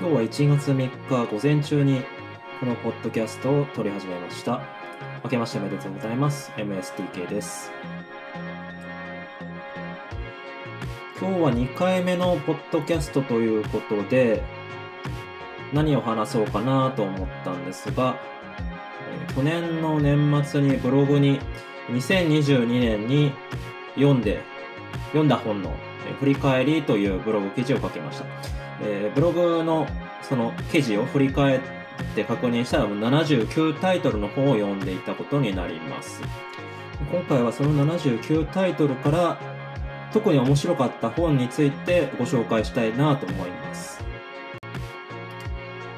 今日は1月3日午前中にこのポッドキャストを撮り始めました。明けましておめでとうございます。MSTK です。今日は2回目のポッドキャストということで、何を話そうかなと思ったんですが、えー去年の年末にブログに2022年に読んで、読んだ本のえー振り返りというブログ記事を書きました。えーブログのその記事を振り返って確認したら79タイトルの本を読んでいたことになります。今回はその79タイトルから特に面白かった本についてご紹介したいなと思います。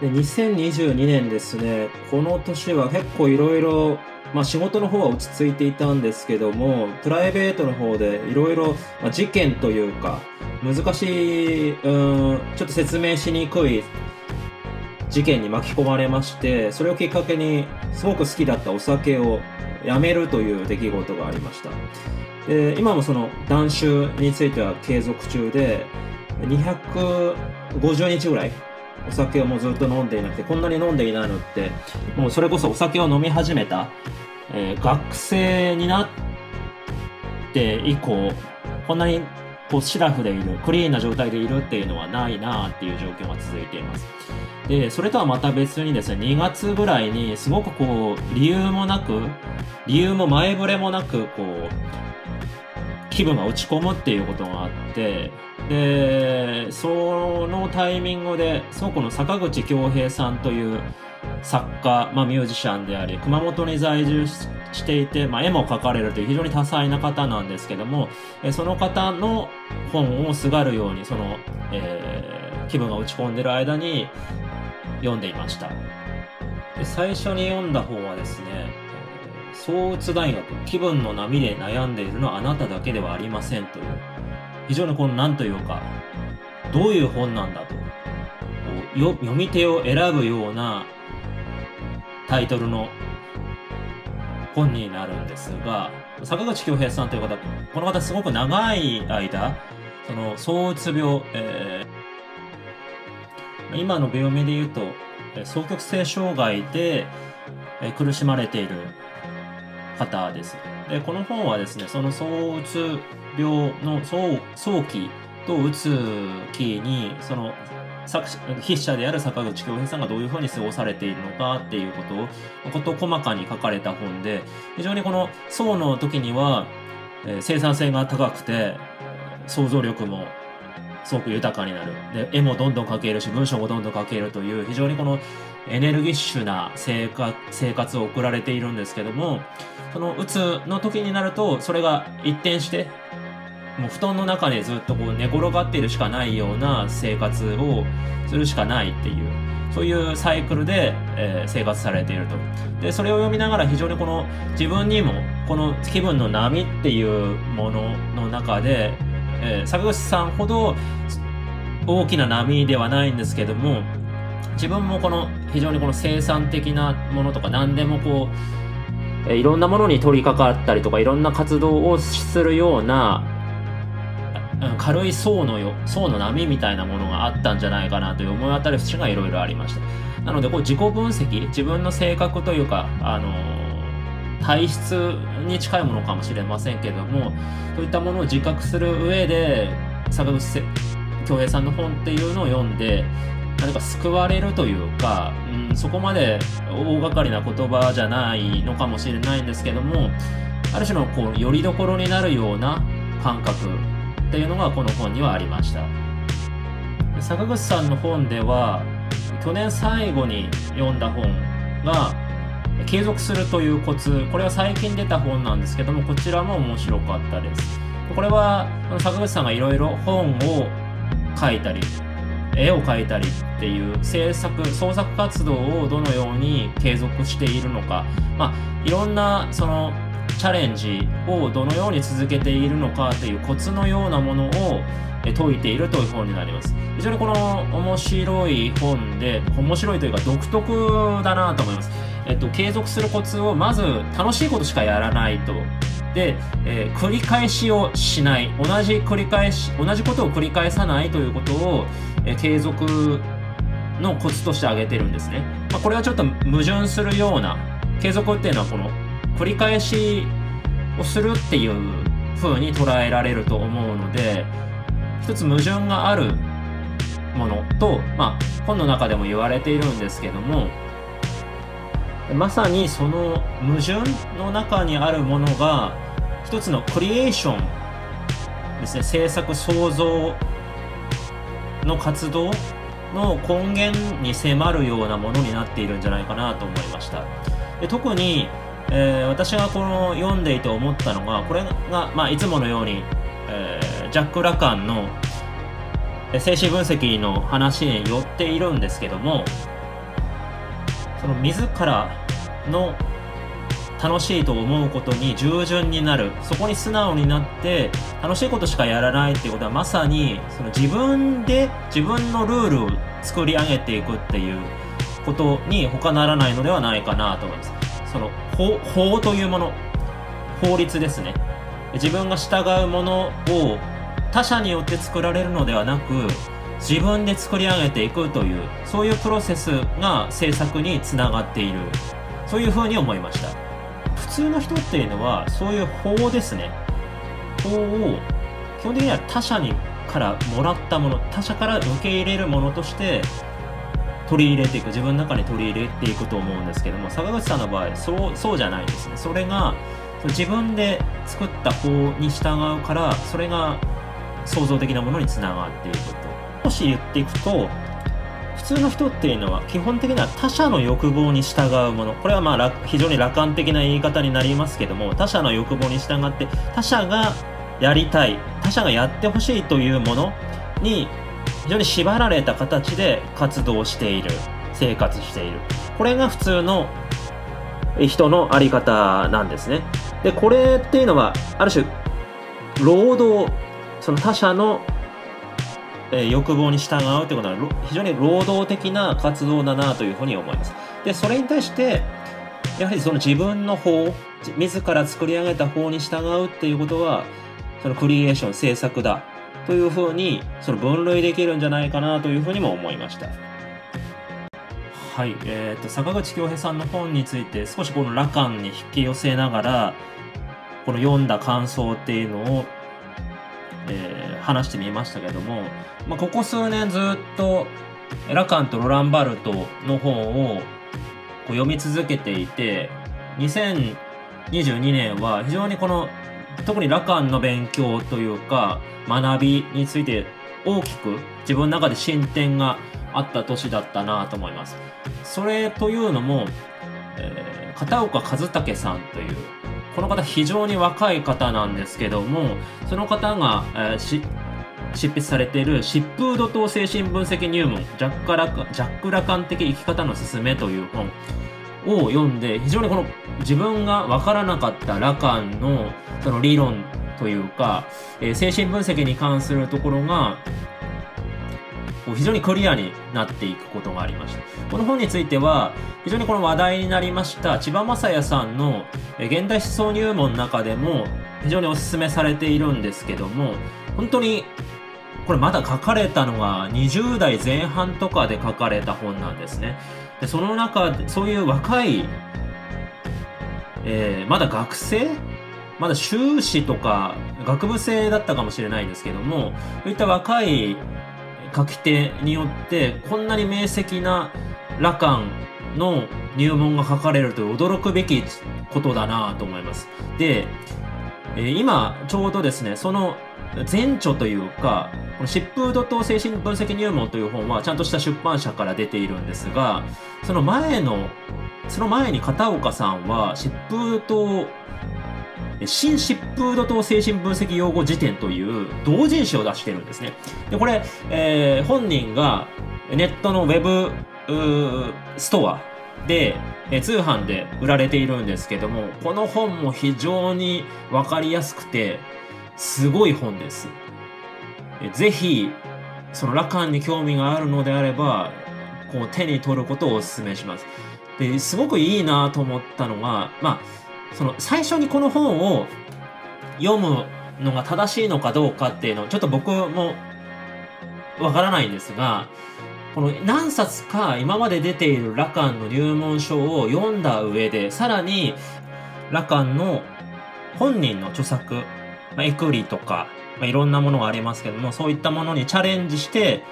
で2022年ですね、この年は結構いろいろ、まあ仕事の方は落ち着いていたんですけども、プライベートの方でいろいろ事件というか、難しい、うん、ちょっと説明しにくい事件に巻き込まれまして、それをきっかけにすごく好きだったお酒をやめるという出来事がありました。で今もその断酒については継続中で、250日ぐらいお酒をもうずっと飲んでいなくて、こんなに飲んでいないのって、もうそれこそお酒を飲み始めた、えー学生になって以降、こんなにこうシラフでいる、クリーンな状態でいるっていうのはないなっていう状況が続いています。で、それとはまた別にですね、2月ぐらいにすごくこう、理由もなく、理由も前触れもなく、こう、気分が落ち込むっていうことがあって、で、そのタイミングで、その子の坂口恭平さんという作家、まあミュージシャンであり、熊本に在住していて、まあ絵も描かれるという非常に多彩な方なんですけども、えその方の本をすがるように、その、えー気分が落ち込んでる間に読んでいました。で最初に読んだ方はですね、えー創鬱大学、気分の波で悩んでいるのはあなただけではありませんという、非常にこの何というか、どういう本なんだと、読み手を選ぶようなタイトルの本になるんですが、坂口恭平さんという方、この方すごく長い間、その、躁うつ病、えー今の病名で言うと、双極性障害で、え苦しまれている方です。で、この本はですね、その躁うつ病の早期とうつ期に、その、筆者である坂口恭平さんがどういうふうに過ごされているのかっていうことを、こと細かに書かれた本で、非常にこの層の時には、えー生産性が高くて、想像力もすごく豊かになる。で、絵もどんどん描けるし、文章もどんどん書けるという、非常にこのエネルギッシュな生活生活を送られているんですけども、そのうつの時になると、それが一転して、もう布団の中でずっとこう寝転がっているしかないような生活をするしかないっていう、そういうサイクルで、えー生活されていると。で、それを読みながら非常にこの自分にも、この気分の波っていうものの中で、えー坂口さんほど大きな波ではないんですけども、自分もこの非常にこの生産的なものとか何でもこう、いろんなものに取り掛かったりとかいろんな活動をするような軽い層のよ層の波みたいなものがあったんじゃないかなという思い当たる節がいろいろありました。なのでこう自己分析自分の性格というかあの体質に近いものかもしれませんけどもそういったものを自覚する上で坂口恭平さんの本っていうのを読んで何か救われるというか、うん、そこまで大掛かりな言葉じゃないのかもしれないんですけどもある種のこう拠り所になるような感覚っていうのがこの本にはありました。坂口さんの本では去年最後に読んだ本が継続するというコツこれは最近出た本なんですけどもこちらも面白かったです。これは坂口さんがいろいろ本を書いたり絵を描いたりっていう制作創作活動をどのように継続しているのか。まあいろんなそのチャレンジをどのように続けているのかというコツのようなものをえ説いているという本になります。非常にこの面白い本で面白いというか独特だなと思います。えっと継続するコツをまず楽しいことしかやらないと。で、えー繰り返しをしない。同じ繰り返し同じことを繰り返さないということを、えー継続のコツとして挙げてるんですね。まあ、これはちょっと矛盾するような、継続っていうのはこの繰り返しをするっていう風に捉えられると思うので、一つ矛盾があるものと、まあ、本の中でも言われているんですけども、まさにその矛盾の中にあるものが、一つのクリエーションですね、制作創造の活動の根源に迫るようなものになっているんじゃないかなと思いました。で特に、えー、私がこの読んでいて思ったのが、これが、まあ、いつものように、えー、ジャック・ラカンの精神分析の話によっているんですけども、その自らの楽しいと思うことに従順になるそこに素直になって楽しいことしかやらないっていうことはまさにその自分で自分のルールを作り上げていくっていうことに他ならないのではないかなと思います。その法というもの。法律ですね。自分が従うものを他者によって作られるのではなく自分で作り上げていくというそういうプロセスが制作につながっている。そういうふうに思いました。普通の人っていうのはそういう法ですね。法を基本的には他者にからもらったもの他者から受け入れるものとして取り入れていく自分の中に取り入れていくと思うんですけども坂口さんの場合そうそうじゃないですね。それが自分で作った法に従うからそれが創造的なものにつながっていくと。もし言っていくと普通の人っていうのは基本的には他者の欲望に従うもの。これはまあ非常に楽観的な言い方になりますけども他者の欲望に従って他者がやりたい他者がやってほしいというものに常に縛られた形で活動している生活している。これが普通の人の在り方なんですね。でこれっていうのはある種労働その他者の、欲望に従うということは非常に労働的な活動だなというふうに思います。で、それに対して、やはりその自分の方、自ら作り上げた方に従うっていうことは、そのクリエーション、制作だ。というふうに、その分類できるんじゃないかなというふうにも思いました。はい、え、ー、と、坂口京平さんの本について少しこの羅漢に引き寄せながら、この読んだ感想っていうのをえー、話してみましたけども、まあ、ここ数年ずっとラカンとロランバルトの本をこう読み続けていて2022年は非常にこの特にラカンの勉強というか学びについて大きく自分の中で進展があった年だったなと思います。それというのも、えー、片岡和武さんというこの方非常に若い方なんですけども、その方が、えー、執筆されている疾風土等精神分析入門ジャックラカジャックラカン的生き方のすすめという本を読んで非常にこの自分が分からなかったラカンのその理論というか、えー、精神分析に関するところが非常にクリアになっていくことがありました。この本については、非常にこの話題になりました千葉雅也さんの現代思想入門の中でも非常にお勧めされているんですけども、本当にこれまだ書かれたのが20代前半とかで書かれた本なんですね。でその中で、そういう若い、えー、まだ学生？まだ修士とか学部生だったかもしれないんですけども、そういった若い書き手によってこんなに明晰な羅漢の入門が書かれるという驚くべきことだなと思います。で、えー、今ちょうどですね、その前著というか、この疾風土等精神分析入門という本はちゃんとした出版社から出ているんですが、その前の、その前に片岡さんは疾風土新疾風土等精神分析用語辞典という同人誌を出してるんですね。で、これ、えー、本人がネットのウェブストアで、え通販で売られているんですけども、この本も非常にわかりやすくて、すごい本です。えぜひ、その羅漢に興味があるのであれば、こう手に取ることをお勧めします。で、すごくいいなと思ったのが、まあ、その最初にこの本を読むのが正しいのかどうかっていうのをちょっと僕もわからないんですが、この何冊か今まで出ているラカンの入門書を読んだ上で、さらにラカンの本人の著作、まあ、エクリとか、まあ、いろんなものがありますけども、そういったものにチャレンジして、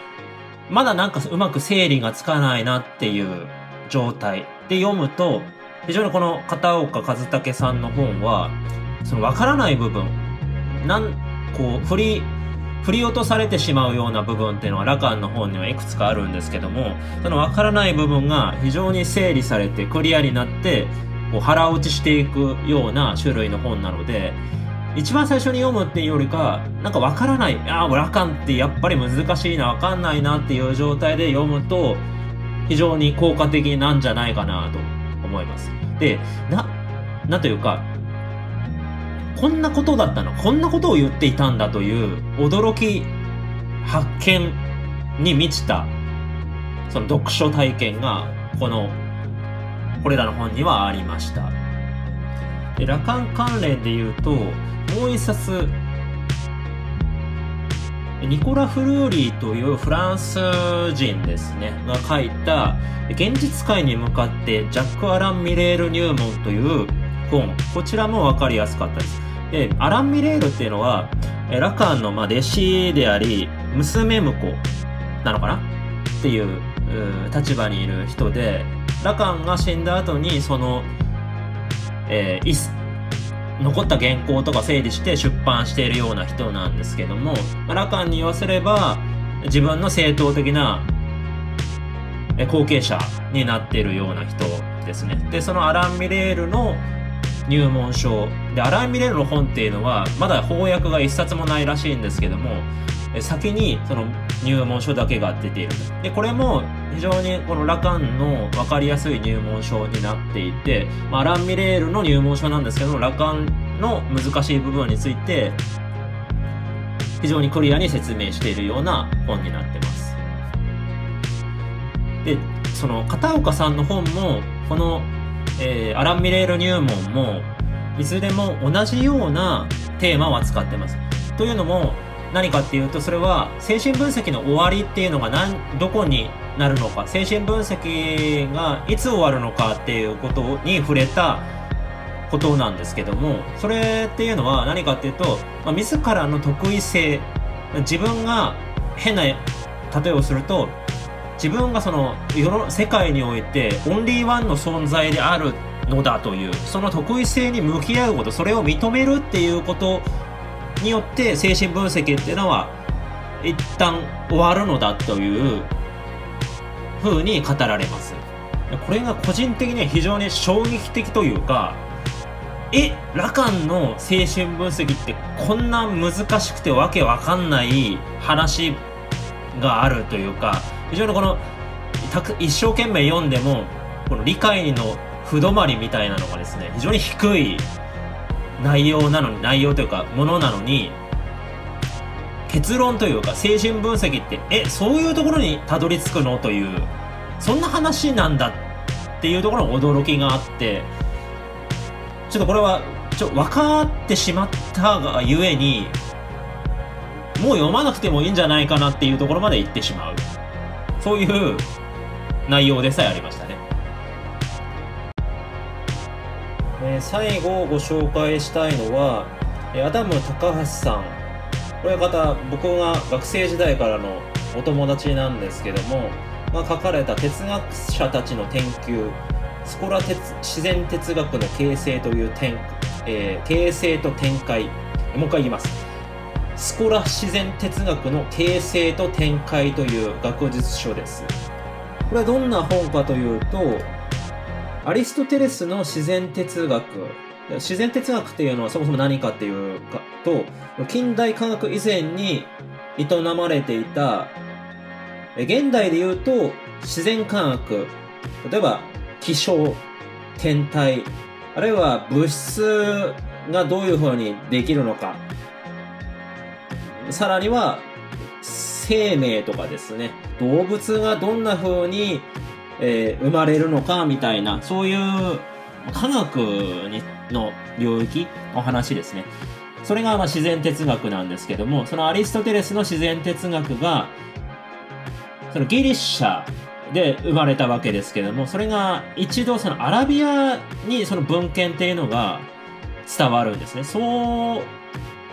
まだなんかうまく整理がつかないなっていう状態。で読むと、非常にこの片岡和武さんの本は、その分からない部分、なん、こう、振り、振り落とされてしまうような部分っていうのはラカンの本にはいくつかあるんですけども、その分からない部分が非常に整理されてクリアになって、こう腹落ちしていくような種類の本なので、一番最初に読むっていうよりか、なんかわからない、ああ、ラカンってやっぱり難しいな、わかんないなっていう状態で読むと、非常に効果的なんじゃないかなと思います。で、な、なんというか、こんなことだったのこんなことを言っていたんだという驚き、発見に満ちた、その読書体験が、この、これらの本にはありました。で、羅漢関連で言うと、もう一冊、ニコラ・フルーリーというフランス人ですね、が書いた、現実界に向かってジャック・アラン・ミレール入門という本。こちらもわかりやすかったです。で、アラン・ミレールっていうのは、ラカンのま弟子であり、娘婿なのかな？っていう立場にいる人で、ラカンが死んだ後に、その、えー、残った原稿とか整理して出版しているような人なんですけども、ラカンに言わせれば、自分の正当的な後継者になっているような人ですね。で、そのアラン・ミレールの入門書。で、アラン・ミレールの本っていうのは、まだ翻訳が一冊もないらしいんですけども、先にその入門書だけが出ている。で、これも非常にこのラカンの分かりやすい入門書になっていて、まあ、アラン・ミレールの入門書なんですけども、ラカンの難しい部分について、非常にクリアに説明しているような本になってます。で、その片岡さんの本も、この、えー、アラン・ミレール入門も、いずれも同じようなテーマを扱ってます。というのも、何かっていうと、それは精神分析の終わりっていうのが何、どこになるのか、精神分析がいつ終わるのかっていうことに触れたことなんですけども、それっていうのは何かっていうと、まあ、自らの得意性、自分が変な例えをすると、自分がその世の世界においてオンリーワンの存在であるのだという、その得意性に向き合うこと、それを認めるっていうことによって精神分析っていうのは一旦終わるのだという風に語られます。これが個人的には非常に衝撃的というか、え、ラカンの精神分析ってこんな難しくてわけわかんない話があるというか、非常にこの、一生懸命読んでも、この理解の不止まりみたいなのがですね、非常に低い内容なのに、内容というか、ものなのに、結論というか、精神分析って、え、そういうところにたどり着くの？という、そんな話なんだっていうところの驚きがあって、ちょっとこれは、ちょ、分かってしまったがゆえに、もう読まなくてもいいんじゃないかなっていうところまで行ってしまう。そういう内容でさえありましたね。えー、最後ご紹介したいのは、アダム高橋さん。これ方、僕が学生時代からのお友達なんですけども、が書かれた哲学者たちの研究、スコラ哲自然哲学の形成という点、えー、形成と展開。もう一回言います。スコラ自然哲学の形成と展開という学術書です。これはどんな本かというと、アリストテレスの自然哲学。自然哲学っていうのはそもそも何かっていうかと、近代科学以前に営まれていた、現代で言うと自然科学、例えば気象、天体、あるいは物質がどういう風にできるのか、さらには生命とかですね、動物がどんな風にえー、生まれるのかみたいな、そういう科学にの領域の話ですね。それがまあ自然哲学なんですけども、そのアリストテレスの自然哲学が、そのギリシャで生まれたわけですけども、それが一度そのアラビアにその文献っていうのが伝わるんですね。そう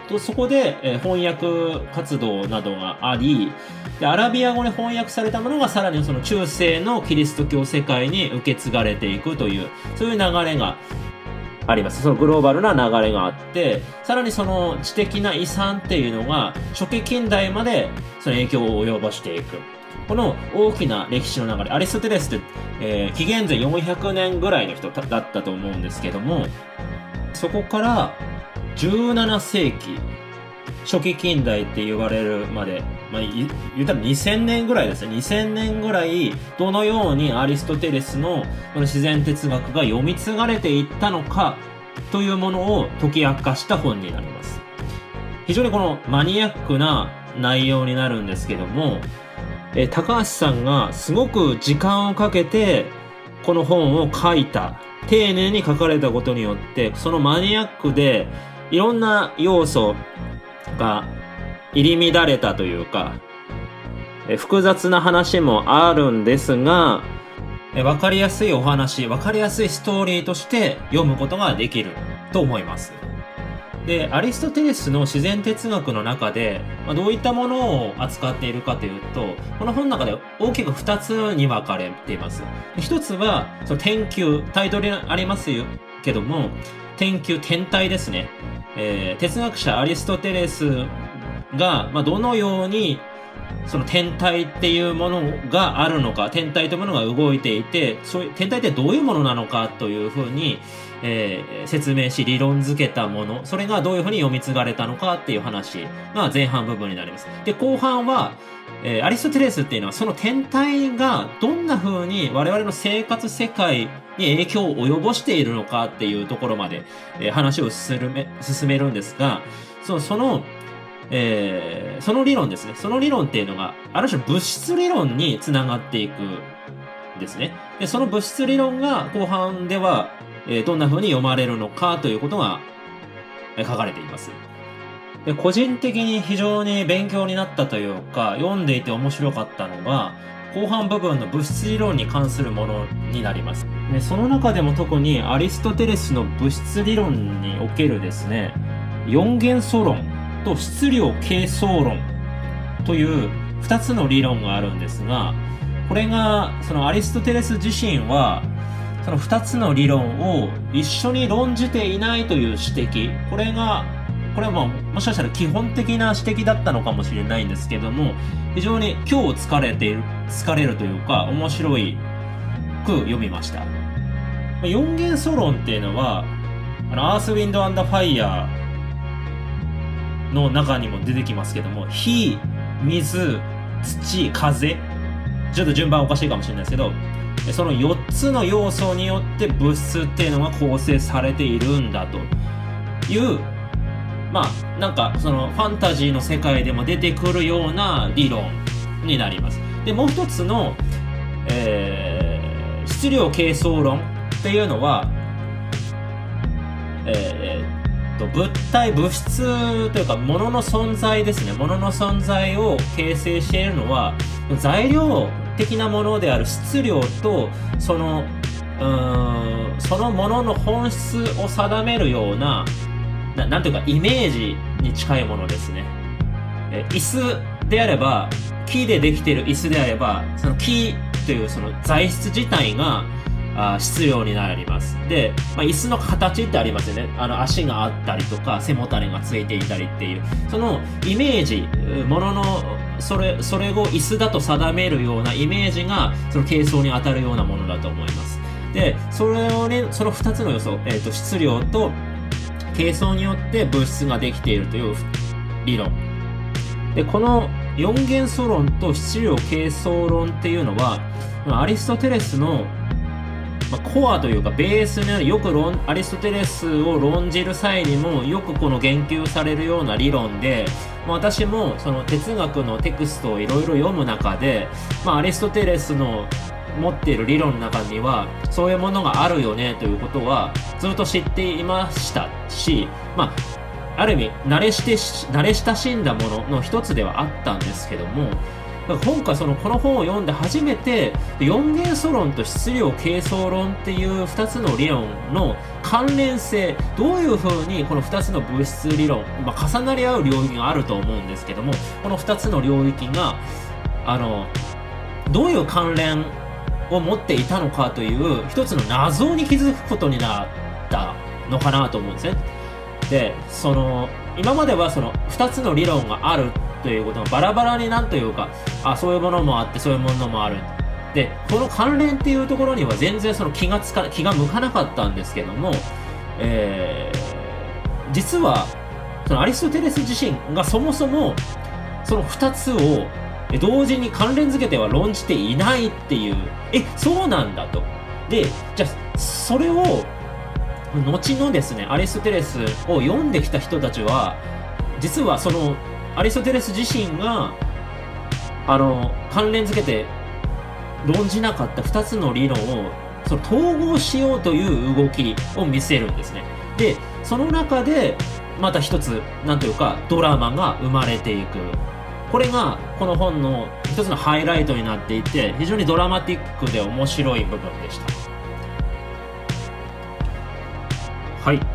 とそこで、え翻訳活動などがありで、アラビア語に翻訳されたものがさらにその中世のキリスト教世界に受け継がれていくという、そういう流れがあります。そのグローバルな流れがあって、さらにその知的な遺産っていうのが初期近代までその影響を及ぼしていく。この大きな歴史の流れ、アリストテレスって、えー、紀元前400年ぐらいの人だったと思うんですけども、そこから17世紀、初期近代って言われるまで、まあ、言ったら2000年ぐらいですね。2000年ぐらい、どのようにアリストテレスのこの自然哲学が読み継がれていったのか、というものを解き明かした本になります。非常にこのマニアックな内容になるんですけども、え高橋さんがすごく時間をかけてこの本を書いた丁寧に書かれたことによってそのマニアックでいろんな要素が入り乱れたというか、複雑な話もあるんですが、えわかりやすいお話、わかりやすいストーリーとして読むことができると思います。で、アリストテレスの自然哲学の中で、まあ、どういったものを扱っているかというと、この本の中で大きく2つに分かれています。1つは、その天球、タイトルにありますよけども、天球、天体ですね。えー、哲学者アリストテレスが、まあ、どのようにその天体っていうものがあるのか、天体というものが動いていて、そういう天体ってどういうものなのかというふうに、えー、説明し理論づけたもの、それがどういうふうに読み継がれたのかっていう話が前半部分になります。で、後半は、えー、アリストテレスっていうのはその天体がどんな風に我々の生活世界に影響を及ぼしているのかっていうところまで、えー、話を進め進めるんですが、その、その、えー、その理論ですね。その理論っていうのが、ある種物質理論につながっていくんですね。で、その物質理論が後半では、えー、どんな風に読まれるのかということが、書かれています。で個人的に非常に勉強になったというか、読んでいて面白かったのが、後半部分の物質理論に関するものになります。でその中でも特にアリストテレスの物質理論におけるですね、四元素論と質量形相論という2つの理論があるんですが、これが、そのアリストテレス自身は、その2つの理論を一緒に論じていないという指摘、これがこれはももしかしたら基本的な指摘だったのかもしれないんですけども、非常に今日疲れている、疲れるというか、面白いく読みました。四元素論っていうのは、あの、アース、ウィンド、アンダー、ファイヤーの中にも出てきますけども、火、水、土、風、ちょっと順番おかしいかもしれないですけど、その4つの要素によって物質っていうのが構成されているんだというまあなんかそのファンタジーの世界でも出てくるような理論になります。でもう一つの、えー、質量形相論っていうのは、えー、と物体物質というか物の存在ですね物の存在を形成しているのは材料的なものである質量とそのうんそのものの本質を定めるようななんていうかイメージに近いものですね。え椅子であれば、木でできている椅子であれば、その木というその材質自体があ質量になります。で、まあ、椅子の形ってありますよね。あの足があったりとか、背もたれがついていたりっていう、そのイメージ、もののそれ、それを椅子だと定めるようなイメージが、その形相に当たるようなものだと思います。で、それをね、その2つの要素、えっ、ー、と、質量と形相によって物質ができているという理論。で、この四元素論と質量形相論っていうのは、アリストテレスのコアというかベースによくアリストテレスを論じる際にもよくこの言及されるような理論で私もその哲学のテクストをいろいろ読む中で、まあ、アリストテレスの持っている理論の中にはそういうものがあるよねということはずっと知っていましたし、まあ、ある意味慣れして慣れ親しんだものの一つではあったんですけども今回そのこの本を読んで初めて四元素論と質量形相論っていう2つの理論の関連性どういうふうにこの2つの物質理論、まあ、重なり合う領域があると思うんですけどもこの2つの領域があのどういう関連を持っていたのかという一つの謎に気づくことになったのかなと思うんですね。でその今まではその2つの理論があるということがバラバラになんというか、あ、そういうものもあって、そういうものもある。で、この関連っていうところには全然その気がつか、気が向かなかったんですけども、えー、実は、そのアリストテレス自身がそもそも、その2つを同時に関連づけては論じていないっていう、え、そうなんだと。で、じゃあ、それを、後のですね、アリストテレスを読んできた人たちは、実はそのアリストテレス自身が、あの、関連づけて論じなかった2つの理論を、その統合しようという動きを見せるんですね。で、その中で、また一つ、なんというか、ドラマが生まれていく。これが、この本の一つのハイライトになっていて、非常にドラマティックで面白い部分でした。はい。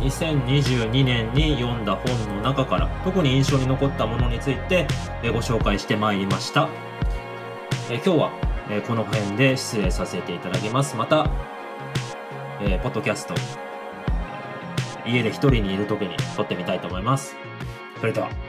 2022年に読んだ本の中から特に印象に残ったものについてご紹介してまいりました。今日はこの辺で失礼させていただきます。また、えポッドキャスト、家で一人にいる時に撮ってみたいと思います。それでは。